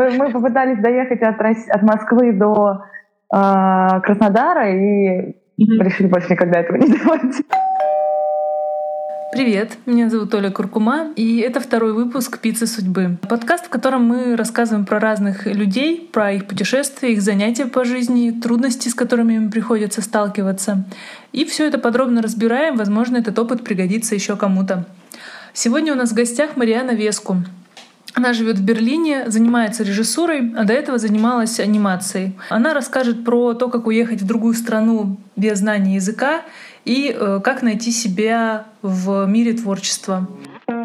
Мы, мы попытались доехать от, от Москвы до э, Краснодара и mm-hmm. решили больше никогда этого не делать. Привет, меня зовут Оля Куркума, и это второй выпуск «Пиццы судьбы». Подкаст, в котором мы рассказываем про разных людей, про их путешествия, их занятия по жизни, трудности, с которыми им приходится сталкиваться. И все это подробно разбираем, возможно, этот опыт пригодится еще кому-то. Сегодня у нас в гостях Мариана Веску. Она живет в Берлине, занимается режиссурой, а до этого занималась анимацией. Она расскажет про то, как уехать в другую страну без знания языка и э, как найти себя в мире творчества. Я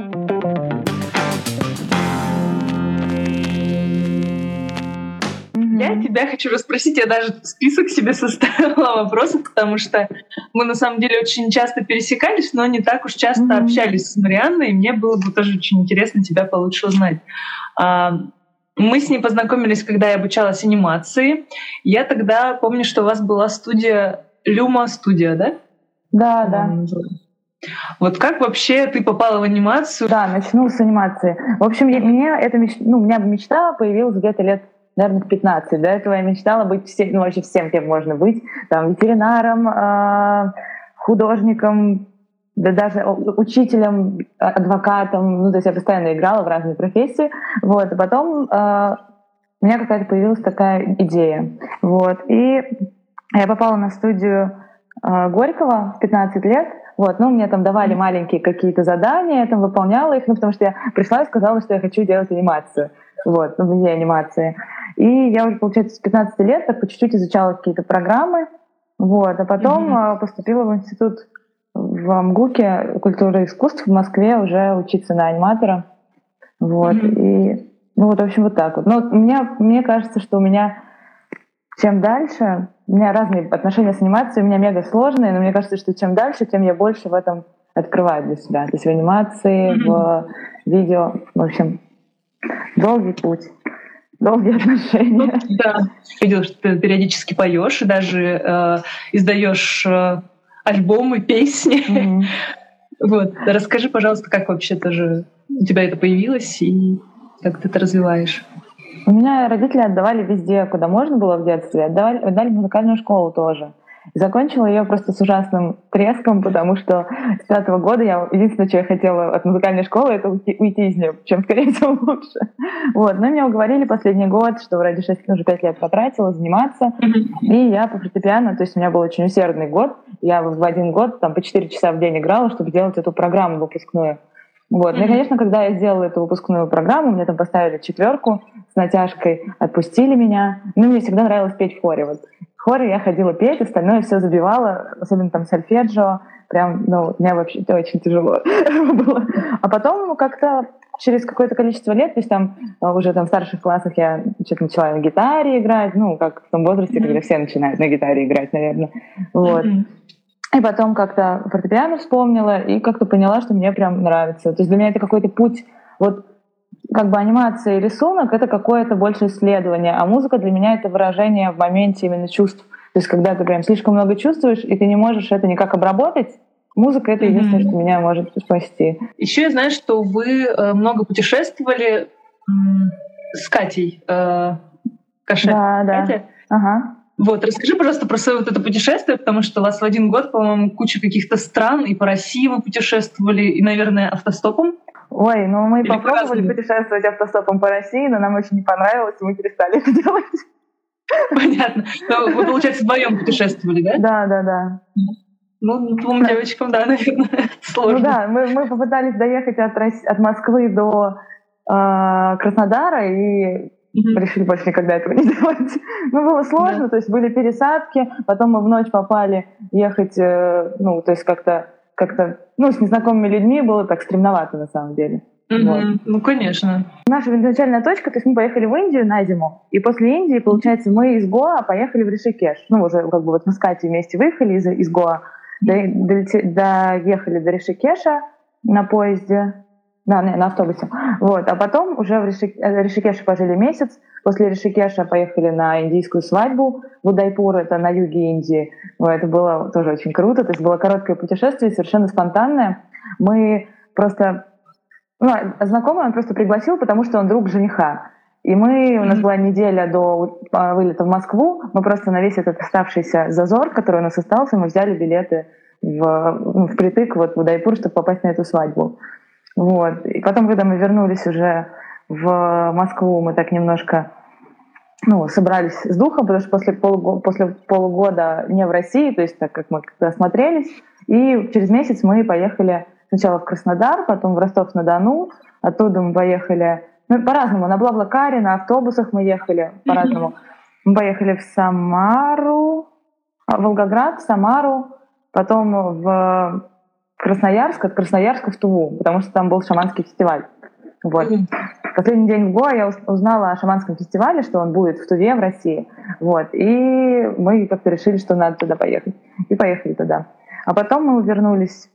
тебя хочу расспросить, я даже список себе составила вопросов, потому что мы на самом деле очень часто пересекались, но не так уж часто mm-hmm. общались с Марианной, и мне было бы тоже очень интересно тебя получше узнать. А, мы с ней познакомились, когда я обучалась анимации. Я тогда помню, что у вас была студия Люма студия, да? Да, да. Вот как вообще ты попала в анимацию? Да, начну с анимации. В общем, я, мне эта меч... ну, у меня мечта появилась где-то лет наверное, в 15. До этого я мечтала быть всем, ну, вообще всем, кем можно быть. Там, ветеринаром, э, художником, да даже учителем, адвокатом. Ну, то есть я постоянно играла в разные профессии. Вот. И потом э, у меня какая-то появилась такая идея. Вот. И я попала на студию э, Горького в 15 лет. Вот, ну, мне там давали маленькие какие-то задания, я там выполняла их, ну, потому что я пришла и сказала, что я хочу делать анимацию. Вот, ну, вне анимации. И я уже, получается, с 15 лет так по чуть-чуть изучала какие-то программы. Вот, а потом mm-hmm. поступила в институт в МГУКе культуры и искусств в Москве уже учиться на аниматора. Вот, mm-hmm. и ну вот, в общем, вот так вот. Но меня, мне кажется, что у меня чем дальше, у меня разные отношения с анимацией, у меня мега сложные, но мне кажется, что чем дальше, тем я больше в этом открываю для себя. То есть в анимации, mm-hmm. в видео, в общем, долгий путь долгие отношения. Ну, да, видела, что ты периодически поешь и даже э, издаешь э, альбомы, песни. Mm-hmm. Вот, расскажи, пожалуйста, как вообще тоже у тебя это появилось и как ты это развиваешь? У меня родители отдавали везде, куда можно было в детстве, отдавали, отдали в музыкальную школу тоже. Закончила ее просто с ужасным треском, потому что с пятого года я единственное, что я хотела от музыкальной школы, это уйти, уйти из нее, чем скорее, тем лучше. Вот. Но меня уговорили последний год, что вроде 6, уже 5 лет потратила заниматься. И я по фортепиано, то есть у меня был очень усердный год. Я в один год там по 4 часа в день играла, чтобы делать эту программу выпускную. Вот. Ну и, конечно, когда я сделала эту выпускную программу, мне там поставили четверку с натяжкой, отпустили меня. Ну, мне всегда нравилось петь в хоре. Вот хоре я ходила петь, остальное все забивала, особенно там сольфеджио, прям, ну, мне вообще это очень тяжело было. А потом как-то через какое-то количество лет, то есть там а, уже там в старших классах я что-то начала на гитаре играть, ну, как в том возрасте, mm-hmm. когда все начинают на гитаре играть, наверное. Вот. Mm-hmm. И потом как-то фортепиано вспомнила и как-то поняла, что мне прям нравится. То есть для меня это какой-то путь вот как бы анимация и рисунок — это какое-то больше исследование, а музыка для меня — это выражение в моменте именно чувств. То есть когда ты прям слишком много чувствуешь, и ты не можешь это никак обработать, музыка — это единственное, mm-hmm. что меня может спасти. Еще я знаю, что вы э, много путешествовали с Катей э, Каше. Да, да. Катя? Ага. Вот, расскажи, пожалуйста, про свое вот это путешествие, потому что у вас в один год, по-моему, куча каких-то стран, и по России вы путешествовали, и, наверное, автостопом. Ой, ну мы Или попробовали путешествовать автостопом по России, но нам очень не понравилось, и мы перестали это делать. Понятно. Но вы, получается, вдвоем путешествовали, да? Да, да, да. Ну, двум девочкам, да, наверное, сложно. Ну да, мы, мы попытались доехать от, от Москвы до э, Краснодара и mm-hmm. решили больше никогда этого не делать. Ну, было сложно, да. то есть были пересадки, потом мы в ночь попали ехать, э, ну, то есть как-то как-то, ну, с незнакомыми людьми было так стремновато на самом деле. Mm-hmm. Вот. Ну, конечно. Наша изначальная точка, то есть мы поехали в Индию на зиму, и после Индии, получается, мы из Гоа поехали в Ришикеш. Ну, уже как бы вот мы с Катей вместе выехали из, из Гоа, mm-hmm. доехали до Ришикеша на поезде, да, на автобусе. Вот. А потом уже в э, Ришикеше пожили месяц. После Ришикеша поехали на индийскую свадьбу в Удайпур, это на юге Индии. Это было тоже очень круто. То есть было короткое путешествие, совершенно спонтанное. Мы просто... Ну, знакомый он просто пригласил, потому что он друг жениха. И мы, у нас была неделя до а, вылета в Москву, мы просто на весь этот оставшийся зазор, который у нас остался, мы взяли билеты в, ну, впритык вот в Удайпур, чтобы попасть на эту свадьбу. Вот. И потом, когда мы вернулись уже в Москву, мы так немножко ну, собрались с духом, потому что после, полугода, после полугода не в России, то есть так как мы осмотрелись, и через месяц мы поехали сначала в Краснодар, потом в Ростов-на-Дону, оттуда мы поехали ну, по-разному. На Блаблакаре, на автобусах мы ехали по-разному. Мы поехали в Самару, а, Волгоград, в Самару, потом в Красноярск, от Красноярска в Туву, потому что там был шаманский фестиваль. Вот. Последний день в Гоа я узнала о шаманском фестивале, что он будет в Туве, в России. Вот. И мы как-то решили, что надо туда поехать. И поехали туда. А потом мы вернулись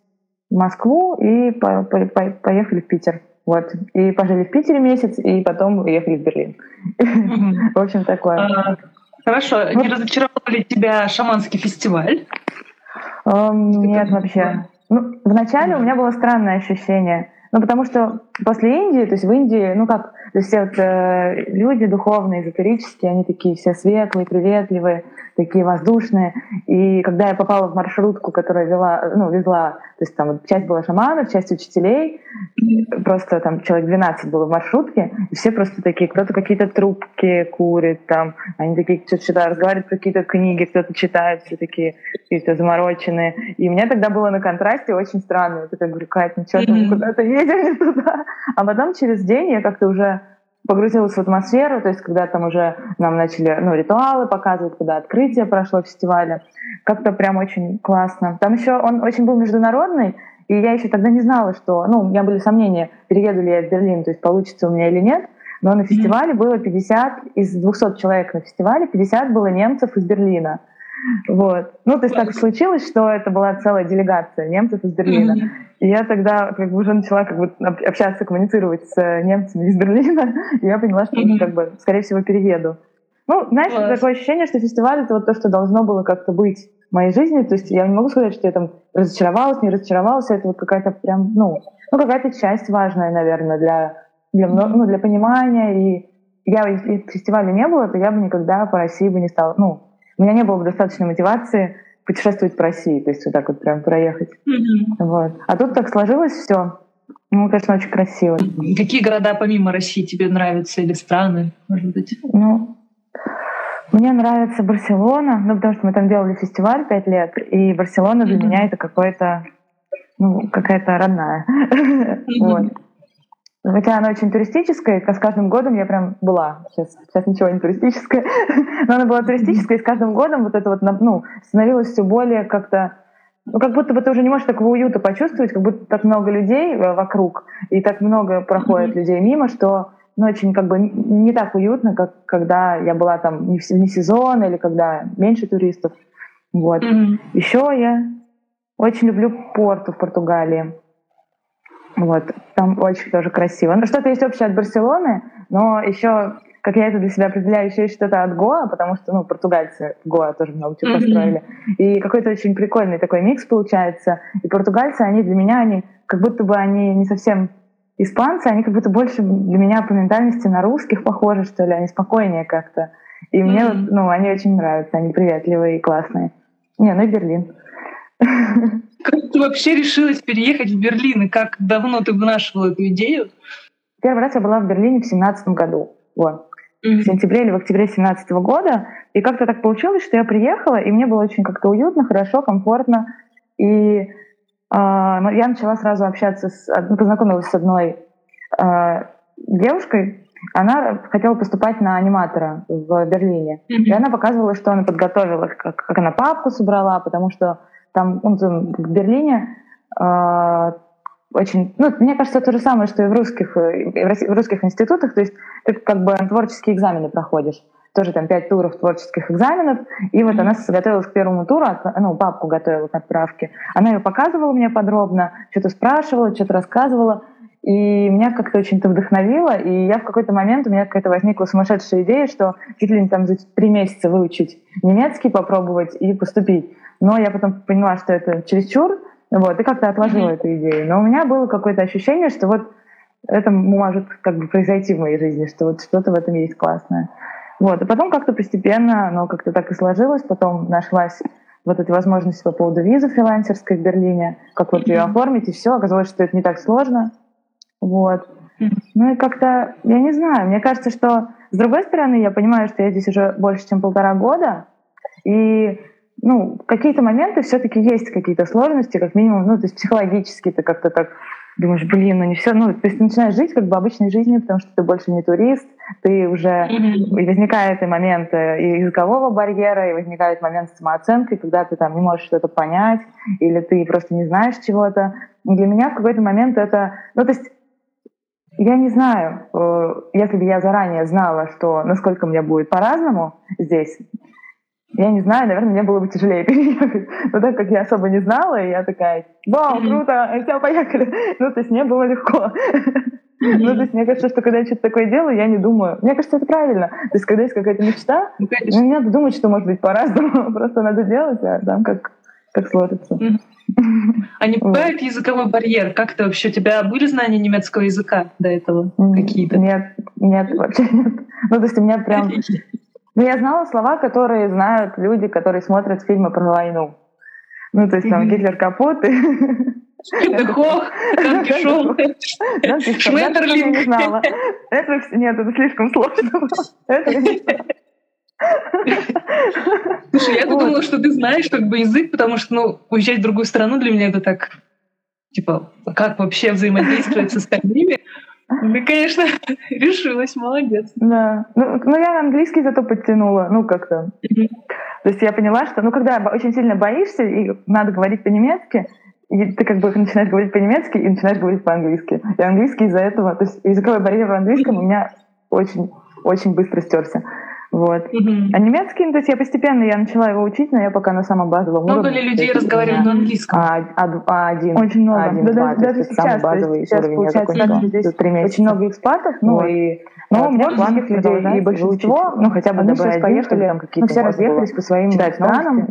в Москву и по по поехали в Питер. Вот. И пожили в Питере месяц, и потом уехали в Берлин. В общем, такое. А, хорошо. Не разочаровал ли тебя шаманский фестиваль? Нет, вообще. Ну, вначале у меня было странное ощущение. Ну, потому что после Индии, то есть в Индии, ну как, то есть все вот, э, люди духовные, эзотерические, они такие все светлые, приветливые, такие воздушные. И когда я попала в маршрутку, которая вела, ну, везла, то есть там часть была шаманов, часть учителей, просто там человек 12 было в маршрутке, и все просто такие, кто-то какие-то трубки курит, там, они такие что-то читают, разговаривают про какие-то книги, кто-то читает, все такие какие-то замороченные. И мне тогда было на контрасте очень странно. Я такая говорю, Кать, ну что, мы куда-то едем не туда. А потом через день я как-то уже погрузилась в атмосферу, то есть когда там уже нам начали ну, ритуалы показывать, когда открытие прошло фестиваля, как-то прям очень классно. Там еще он очень был международный, и я еще тогда не знала, что, ну, у меня были сомнения, перееду ли я в Берлин, то есть получится у меня или нет, но на фестивале было 50, из 200 человек на фестивале 50 было немцев из Берлина. Вот. Ну, то есть так случилось, что это была целая делегация немцев из Берлина. И я тогда как бы уже начала как бы общаться, коммуницировать с немцами из Берлина, и я поняла, что ну, как бы, скорее всего, перееду. Ну, знаешь, Класс. такое ощущение, что фестиваль — это вот то, что должно было как-то быть в моей жизни. То есть я не могу сказать, что я там разочаровалась, не разочаровалась. Это вот какая-то прям, ну, ну какая-то часть важная, наверное, для, для, ну, для понимания. И я, если фестиваля не было, то я бы никогда по России бы не стала, ну, у меня не было бы достаточной мотивации путешествовать по России, то есть вот так вот прям проехать. Mm-hmm. Вот. А тут так сложилось все. Ну, конечно, очень красиво. Какие города помимо России тебе нравятся или страны, может быть? Ну, мне нравится Барселона, ну, потому что мы там делали фестиваль пять лет, и Барселона для mm-hmm. меня это какое-то, ну, какая-то родная. Mm-hmm. вот. Хотя она очень туристическая, и с каждым годом я прям была. Сейчас, сейчас ничего не туристическое, но она была туристическая, и с каждым годом вот это вот, ну, становилось все более как-то ну, как будто бы ты уже не можешь такого уюта почувствовать, как будто так много людей э, вокруг, и так много проходит людей мимо, что ну, очень как бы не так уютно, как когда я была там не в, не сезон или когда меньше туристов. Вот. Mm-hmm. Еще я очень люблю Порту в Португалии. Вот, там очень тоже красиво. Ну, что-то есть общее от Барселоны, но еще, как я это для себя определяю, еще есть что-то от Гоа, потому что, ну, португальцы в Гоа тоже много чего построили. И какой-то очень прикольный такой микс получается. И португальцы, они для меня, они как будто бы они не совсем испанцы, они как будто больше для меня по ментальности на русских похожи, что ли, они спокойнее как-то. И мне, ну, они очень нравятся, они приветливые и классные. Не, ну и Берлин. Как ты вообще решилась переехать в Берлин, и как давно ты вынашивала эту идею? Первый раз я была в Берлине в семнадцатом году. Вот. Mm-hmm. В сентябре или в октябре семнадцатого года. И как-то так получилось, что я приехала, и мне было очень как-то уютно, хорошо, комфортно. И э, я начала сразу общаться, с, ну, познакомилась с одной э, девушкой. Она хотела поступать на аниматора в Берлине. Mm-hmm. И она показывала, что она подготовила, как, как она папку собрала, потому что там ну, в Берлине э, очень, ну, мне кажется, то же самое, что и в русских, и в русских институтах, то есть ты как бы творческие экзамены проходишь, тоже там пять туров творческих экзаменов, и вот она готовилась к первому туру, ну, папку готовила к отправке, она ее показывала мне подробно, что-то спрашивала, что-то рассказывала, и меня как-то очень это вдохновило, и я в какой-то момент, у меня какая-то возникла сумасшедшая идея, что чуть ли не там за три месяца выучить немецкий, попробовать и поступить. Но я потом поняла, что это чересчур, вот, и как-то отложила mm-hmm. эту идею. Но у меня было какое-то ощущение, что вот это может как бы произойти в моей жизни, что вот что-то в этом есть классное. Вот. И потом как-то постепенно, оно как-то так и сложилось, потом нашлась вот эта возможность по поводу визы фрилансерской в Берлине, как вот ее оформить, и все. Оказалось, что это не так сложно. Вот. Ну и как-то, я не знаю, мне кажется, что с другой стороны, я понимаю, что я здесь уже больше, чем полтора года, и ну, какие-то моменты все-таки есть какие-то сложности, как минимум, ну, то есть психологически ты как-то так думаешь, блин, ну не все, ну, то есть ты начинаешь жить как бы обычной жизнью, потому что ты больше не турист, ты уже, mm-hmm. и возникает и момент и языкового барьера, и возникает момент самооценки, когда ты там не можешь что-то понять, или ты просто не знаешь чего-то. И для меня в какой-то момент это, ну, то есть я не знаю, э, если бы я заранее знала, что насколько мне будет по-разному здесь, я не знаю, наверное, мне было бы тяжелее переехать. Но так как я особо не знала, я такая, вау, круто, все, поехали. Ну, то есть мне было легко. Ну, то есть мне кажется, что когда я что-то такое делаю, я не думаю. Мне кажется, это правильно. То есть когда есть какая-то мечта, ну, ну не надо думать, что может быть по-разному. Просто надо делать, а там как, как сложится. А не пугает языковой барьер? Как то вообще? У тебя были знания немецкого языка до этого какие-то? Нет, нет, вообще нет. Ну, то есть у меня прям ну, я знала слова, которые знают люди, которые смотрят фильмы про войну. Ну, то есть там Гитлер капут и... Хох, Шметерлинг. не знала. Это нет, это слишком сложно. Слушай, я думала, что ты знаешь как бы язык, потому что, ну, уезжать в другую страну для меня это так, типа, как вообще взаимодействовать с остальными. Ну, конечно, решилась, молодец. Да. Ну, ну, я английский зато подтянула, ну, как-то. То есть я поняла, что, ну, когда очень сильно боишься, и надо говорить по-немецки, и ты как бы начинаешь говорить по-немецки и начинаешь говорить по-английски. И английский из-за этого, то есть языковой барьер в английском у меня очень, очень быстро стерся. Вот. Угу. А немецкий, ну, то есть я постепенно я начала его учить, но я пока на самом базовом много уровне. Много ли людей разговаривают на английском? А, а, а один. Очень много. Один, да, два, даже, сейчас, самый базовый сейчас уровень. Получается, я здесь три месяца. очень много экспатов, ну вот. и но у меня русских людей и большинство, ну хотя бы сейчас поехали, там какие-то ну, все разъехались по своим странам.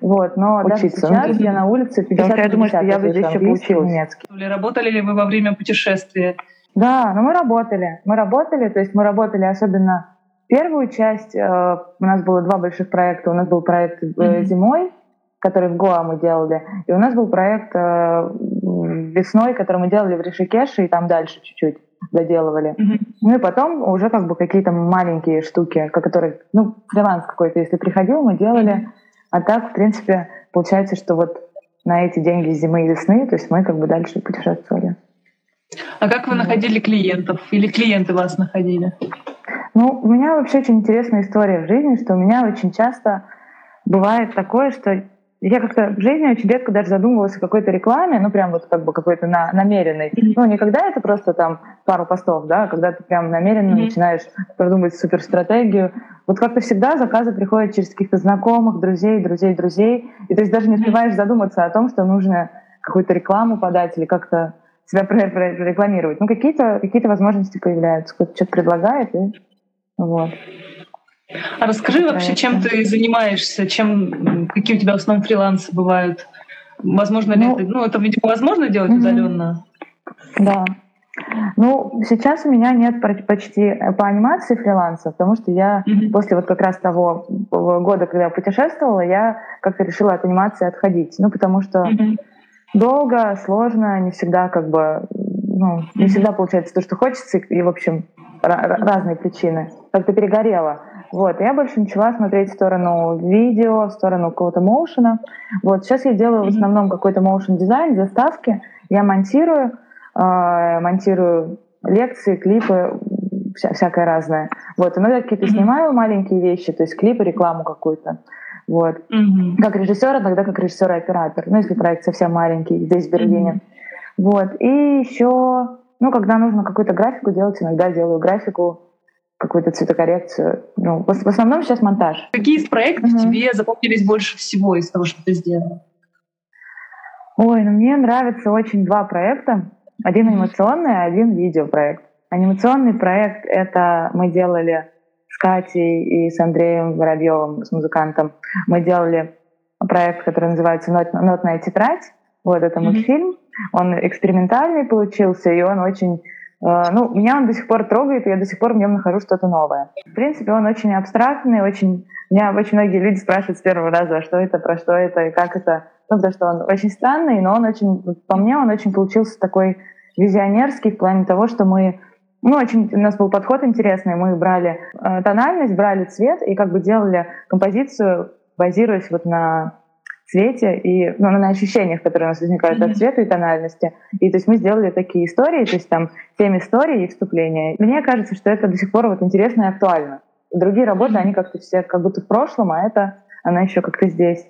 Вот, но учиться. даже сейчас я на улице 50 Я думаю, что я бы здесь еще получилась немецкий. Работали ли вы во время путешествия? Да, но мы работали. Мы работали, то есть мы работали особенно Первую часть э, у нас было два больших проекта. У нас был проект mm-hmm. зимой, который в Гоа мы делали, и у нас был проект э, весной, который мы делали в Ришикеше, и там дальше чуть-чуть доделывали. Mm-hmm. Ну и потом уже как бы какие-то маленькие штуки, которые, ну, фриланс какой-то, если приходил, мы делали. Mm-hmm. А так, в принципе, получается, что вот на эти деньги зимы и весны, то есть мы как бы дальше путешествовали. А как вы находили клиентов? Или клиенты вас находили? Ну, у меня вообще очень интересная история в жизни, что у меня очень часто бывает такое, что я как-то в жизни очень редко даже задумывалась о какой-то рекламе, ну прям вот как бы какой-то на, намеренной. Mm-hmm. Ну не когда это просто там пару постов, да, а когда ты прям намеренно mm-hmm. начинаешь продумывать суперстратегию. Вот как-то всегда заказы приходят через каких-то знакомых, друзей, друзей, друзей, и ты даже не успеваешь задуматься о том, что нужно какую-то рекламу подать или как-то себя рекламировать. Ну какие-то какие возможности появляются, кто-то что-то предлагает, и вот. А расскажи Это вообще, чем ты занимаешься, чем, какие у тебя в основном фрилансы бывают? Возможно ли ну, это, ну, это, видимо, возможно делать угу. удаленно? Да. Ну, сейчас у меня нет почти по анимации фриланса, потому что я mm-hmm. после вот как раз того года, когда я путешествовала, я как-то решила от анимации отходить. Ну, потому что mm-hmm. долго, сложно, не всегда как бы, ну, mm-hmm. не всегда получается то, что хочется, и, в общем, разные причины. Как-то перегорела. Вот, я больше начала смотреть в сторону видео, в сторону какого-то моушена. Вот, сейчас я делаю в основном какой-то моушен дизайн, заставки. Я монтирую, э, монтирую лекции, клипы, вся, всякое разное. Вот, иногда какие-то снимаю маленькие вещи, то есть клипы, рекламу какую-то. Вот. Mm-hmm. Как режиссер, иногда как режиссер и оператор. Ну, если проект совсем маленький, здесь в Берлине. Mm-hmm. Вот. И еще ну, когда нужно какую-то графику делать, иногда делаю графику, какую-то цветокоррекцию. Ну, в, в основном сейчас монтаж. Какие из проектов угу. тебе запомнились больше всего из того, что ты сделала? Ой, ну мне нравятся очень два проекта. Один анимационный, один видеопроект. Анимационный проект — это мы делали с Катей и с Андреем Воробьевым, с музыкантом. Мы делали проект, который называется «Нотная тетрадь». Вот это mm-hmm. Он экспериментальный получился, и он очень Э, ну, меня он до сих пор трогает, и я до сих пор в нем нахожу что-то новое. В принципе, он очень абстрактный, очень... Меня очень многие люди спрашивают с первого раза, что это, про что это и как это. Ну, потому что он очень странный, но он очень... По мне, он очень получился такой визионерский в плане того, что мы ну, очень у нас был подход интересный. Мы брали э, тональность, брали цвет и как бы делали композицию, базируясь вот на цвете и ну, на ощущениях, которые у нас возникают mm-hmm. от цвета и тональности. И то есть мы сделали такие истории, то есть там семь историй и вступления. Мне кажется, что это до сих пор вот интересно и актуально. Другие работы, mm-hmm. они как-то все как будто в прошлом, а это она еще как-то здесь.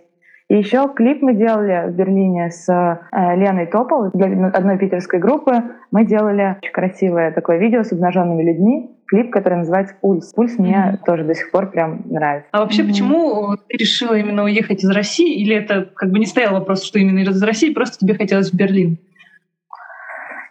И еще клип мы делали в Берлине с э, Леной Топол для одной питерской группы. Мы делали очень красивое такое видео с обнаженными людьми клип, который называется «Пульс». «Пульс» мне mm-hmm. тоже до сих пор прям нравится. А вообще, mm-hmm. почему ты решила именно уехать из России? Или это как бы не стоял вопрос, что именно из России, просто тебе хотелось в Берлин?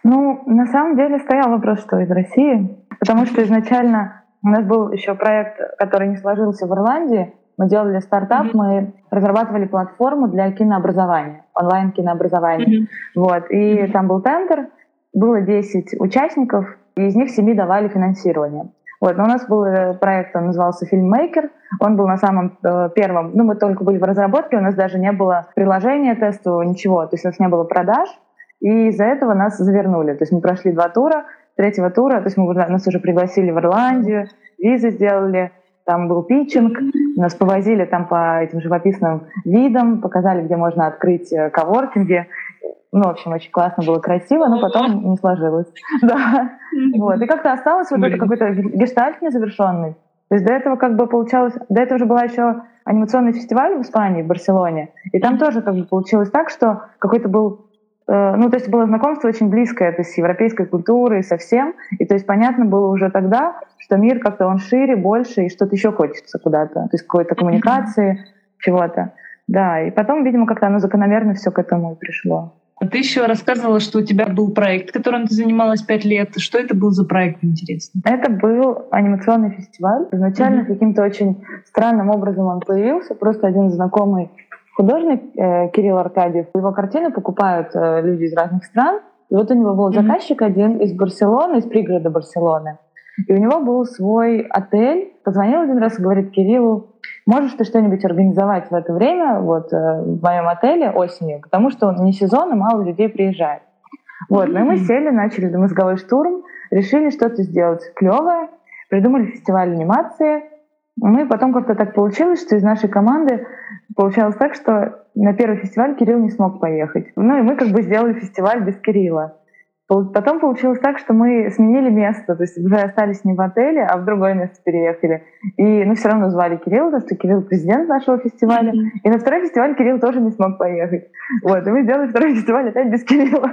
Ну, на самом деле стоял вопрос, что из России, потому что изначально у нас был еще проект, который не сложился в Ирландии. Мы делали стартап, mm-hmm. мы разрабатывали платформу для кинообразования, онлайн кинообразования. Mm-hmm. Вот, и mm-hmm. там был тендер, было 10 участников, и из них семи давали финансирование. Вот, но у нас был э, проект, он назывался «Фильммейкер», он был на самом э, первом, ну, мы только были в разработке, у нас даже не было приложения тестового, ничего, то есть у нас не было продаж, и из-за этого нас завернули. То есть мы прошли два тура, третьего тура, то есть мы, нас уже пригласили в Ирландию, визы сделали, там был питчинг, нас повозили там по этим живописным видам, показали, где можно открыть э, коворкинги. Ну, в общем, очень классно было, красиво, но потом не сложилось. Вот. И как-то осталось вот это какой-то гештальт незавершенный. То есть до этого как бы получалось... До этого уже была еще анимационный фестиваль в Испании, в Барселоне. И там тоже как бы получилось так, что какой-то был... Э, ну, то есть было знакомство очень близкое, то есть с европейской культурой, со всем. И то есть понятно было уже тогда, что мир как-то он шире, больше, и что-то еще хочется куда-то. То есть какой-то коммуникации, чего-то. Да, и потом, видимо, как-то оно закономерно все к этому и пришло. А ты еще рассказывала, что у тебя был проект, которым ты занималась пять лет. Что это был за проект, интересно? Это был анимационный фестиваль. Изначально mm-hmm. каким-то очень странным образом он появился. Просто один знакомый художник э, Кирилл Аркадьев. Его картины покупают э, люди из разных стран. И вот у него был mm-hmm. заказчик один из Барселоны, из пригорода Барселоны. И у него был свой отель. Позвонил один раз и говорит Кириллу, можешь ты что-нибудь организовать в это время вот э, в моем отеле осенью, потому что не сезон, и мало людей приезжает. Вот, ну и мы сели, начали мозговой штурм, решили что-то сделать клевое, придумали фестиваль анимации. Ну и потом как-то так получилось, что из нашей команды получалось так, что на первый фестиваль Кирилл не смог поехать. Ну и мы как бы сделали фестиваль без Кирилла. Потом получилось так, что мы сменили место, то есть уже остались не в отеле, а в другое место переехали. И ну, все равно звали Кирилл, потому что Кирилл президент нашего фестиваля. Mm-hmm. И на второй фестиваль Кирилл тоже не смог поехать. Вот, и мы сделали второй фестиваль опять без Кирилла.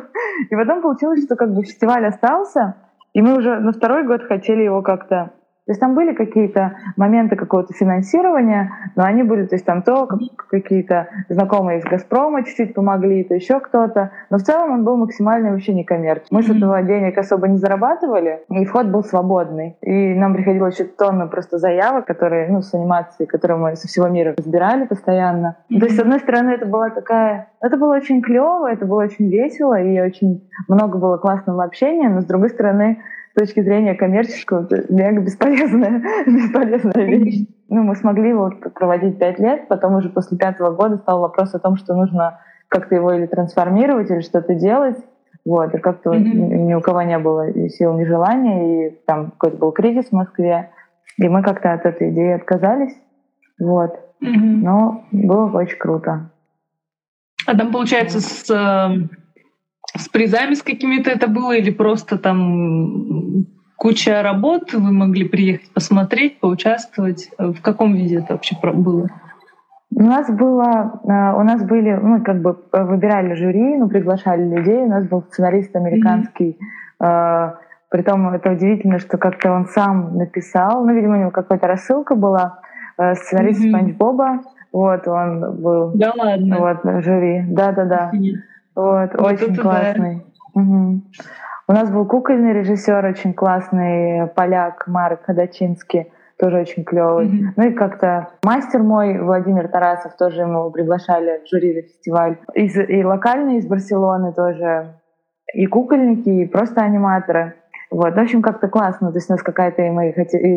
И потом получилось, что как бы фестиваль остался, и мы уже на второй год хотели его как-то то есть там были какие-то моменты какого-то финансирования, но они были, то есть там то какие-то знакомые из «Газпрома» чуть-чуть помогли, то еще кто-то. Но в целом он был максимально вообще не коммерческий. Мы с этого денег особо не зарабатывали, и вход был свободный. И нам приходилось еще тонны просто заявок, которые, ну, с анимацией, которые мы со всего мира разбирали постоянно. То есть, с одной стороны, это была такая... Это было очень клево, это было очень весело, и очень много было классного общения, но с другой стороны, с точки зрения коммерческого, это мега бесполезная, бесполезная вещь. Ну, мы смогли его проводить пять лет, потом уже после пятого года стал вопрос о том, что нужно как-то его или трансформировать, или что-то делать. Вот, и как-то mm-hmm. ни у кого не было сил, ни желания, и там какой-то был кризис в Москве, и мы как-то от этой идеи отказались. Вот. Mm-hmm. Но было очень круто. А там, получается, с эм, с призами с какими-то это было или просто там куча работ, вы могли приехать посмотреть, поучаствовать? В каком виде это вообще было? У нас было, э, у нас были, мы как бы выбирали жюри, ну, приглашали людей. У нас был сценарист американский. Mm-hmm. Притом это удивительно, что как-то он сам написал. Ну, видимо, у него какая-то рассылка была. Э, сценарист mm-hmm. Спанч Боба. Вот, он был да ладно. вот, жюри. Да-да-да. Вот, вот очень классный. Да. Угу. У нас был кукольный режиссер, очень классный поляк Марк Ходачинский, тоже очень клевый. Mm-hmm. Ну и как-то мастер мой Владимир Тарасов тоже ему приглашали в жюри на фестиваль. Из, и локальные из Барселоны тоже, и кукольники, и просто аниматоры. Вот, в общем, как-то классно. То есть у нас какая-то, мы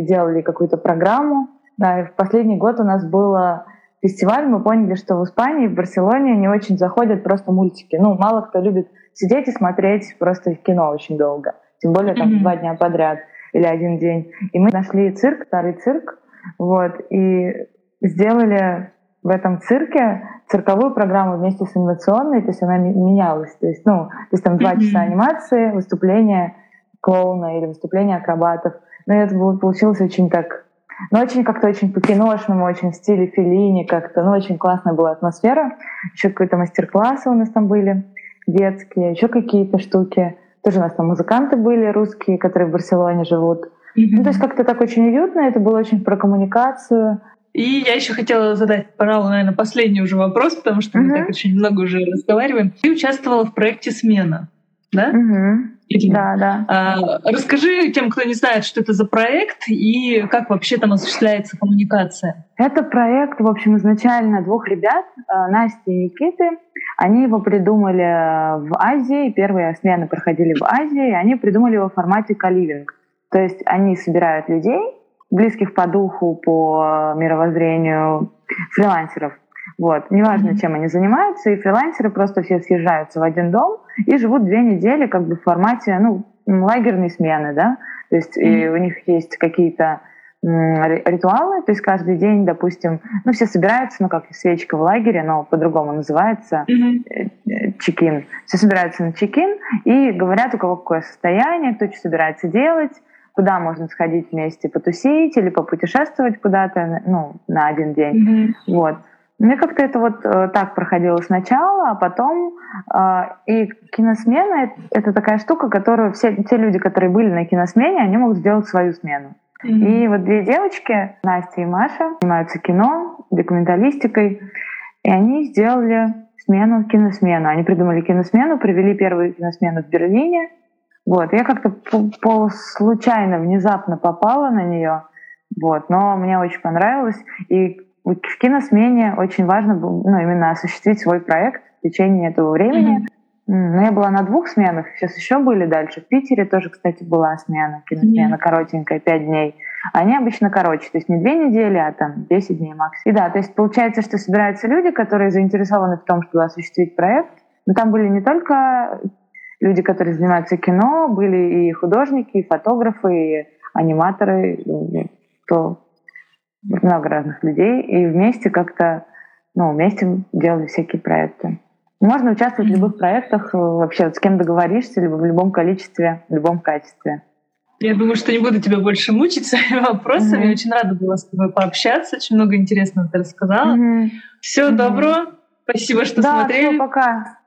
делали какую-то программу. Да, и в последний год у нас было фестиваль, мы поняли, что в Испании, в Барселоне не очень заходят просто мультики. Ну, мало кто любит сидеть и смотреть просто кино очень долго. Тем более там mm-hmm. два дня подряд или один день. И мы нашли цирк, старый цирк, вот, и сделали в этом цирке цирковую программу вместе с анимационной, то есть она менялась. То есть, ну, то есть там два часа анимации, выступление клоуна или выступление акробатов. Но это было, получилось очень так ну, очень как-то очень по-киношному, очень в стиле Филини как-то. Ну, очень классная была атмосфера. Еще какие-то мастер-классы у нас там были детские, еще какие-то штуки. Тоже у нас там музыканты были русские, которые в Барселоне живут. Mm-hmm. Ну, то есть как-то так очень уютно, это было очень про коммуникацию. И я еще хотела задать, пожалуй, наверное, последний уже вопрос, потому что mm-hmm. мы так очень много уже разговариваем. Ты участвовала в проекте «Смена», да? Mm-hmm. Да, да. А, расскажи тем, кто не знает, что это за проект и как вообще там осуществляется коммуникация. Это проект, в общем, изначально двух ребят, э, Насти и Никиты. Они его придумали в Азии, первые смены проходили в Азии, они придумали его в формате каливинг. То есть они собирают людей, близких по духу, по мировоззрению, фрилансеров, вот. Неважно, чем они занимаются, и фрилансеры просто все съезжаются в один дом и живут две недели как бы в формате ну, лагерной смены, да, то есть mm-hmm. и у них есть какие-то ритуалы, то есть каждый день, допустим, ну все собираются, ну как свечка в лагере, но по-другому называется mm-hmm. чекин. Все собираются на чекин и говорят, у кого какое состояние, кто что собирается делать, куда можно сходить вместе потусить или попутешествовать куда-то, ну на один день, mm-hmm. вот. Мне как-то это вот э, так проходило сначала, а потом э, и киносмена это, такая штука, которую все те люди, которые были на киносмене, они могут сделать свою смену. Mm-hmm. И вот две девочки, Настя и Маша, занимаются кино, документалистикой, и они сделали смену, киносмену. Они придумали киносмену, провели первую киносмену в Берлине. Вот, я как-то по случайно, внезапно попала на нее, вот, но мне очень понравилось. И в киносмене очень важно было ну, именно осуществить свой проект в течение этого времени. Mm-hmm. Но я была на двух сменах, сейчас еще были дальше. В Питере тоже, кстати, была смена, киносмена mm-hmm. коротенькая, пять дней. Они обычно короче, то есть не две недели, а там 10 дней максимум. И да, то есть получается, что собираются люди, которые заинтересованы в том, чтобы осуществить проект. Но там были не только люди, которые занимаются кино, были и художники, и фотографы, и аниматоры, кто много разных людей, и вместе как-то, ну, вместе делали всякие проекты. Можно участвовать в любых проектах, э, вообще вот с кем договоришься, либо в любом количестве, в любом качестве. Я думаю, что не буду тебя больше мучить своими вопросами. Mm-hmm. Очень рада была с тобой пообщаться. Очень много интересного ты рассказала. Mm-hmm. Всего mm-hmm. доброго. Спасибо, что да, смотрели. Все, пока.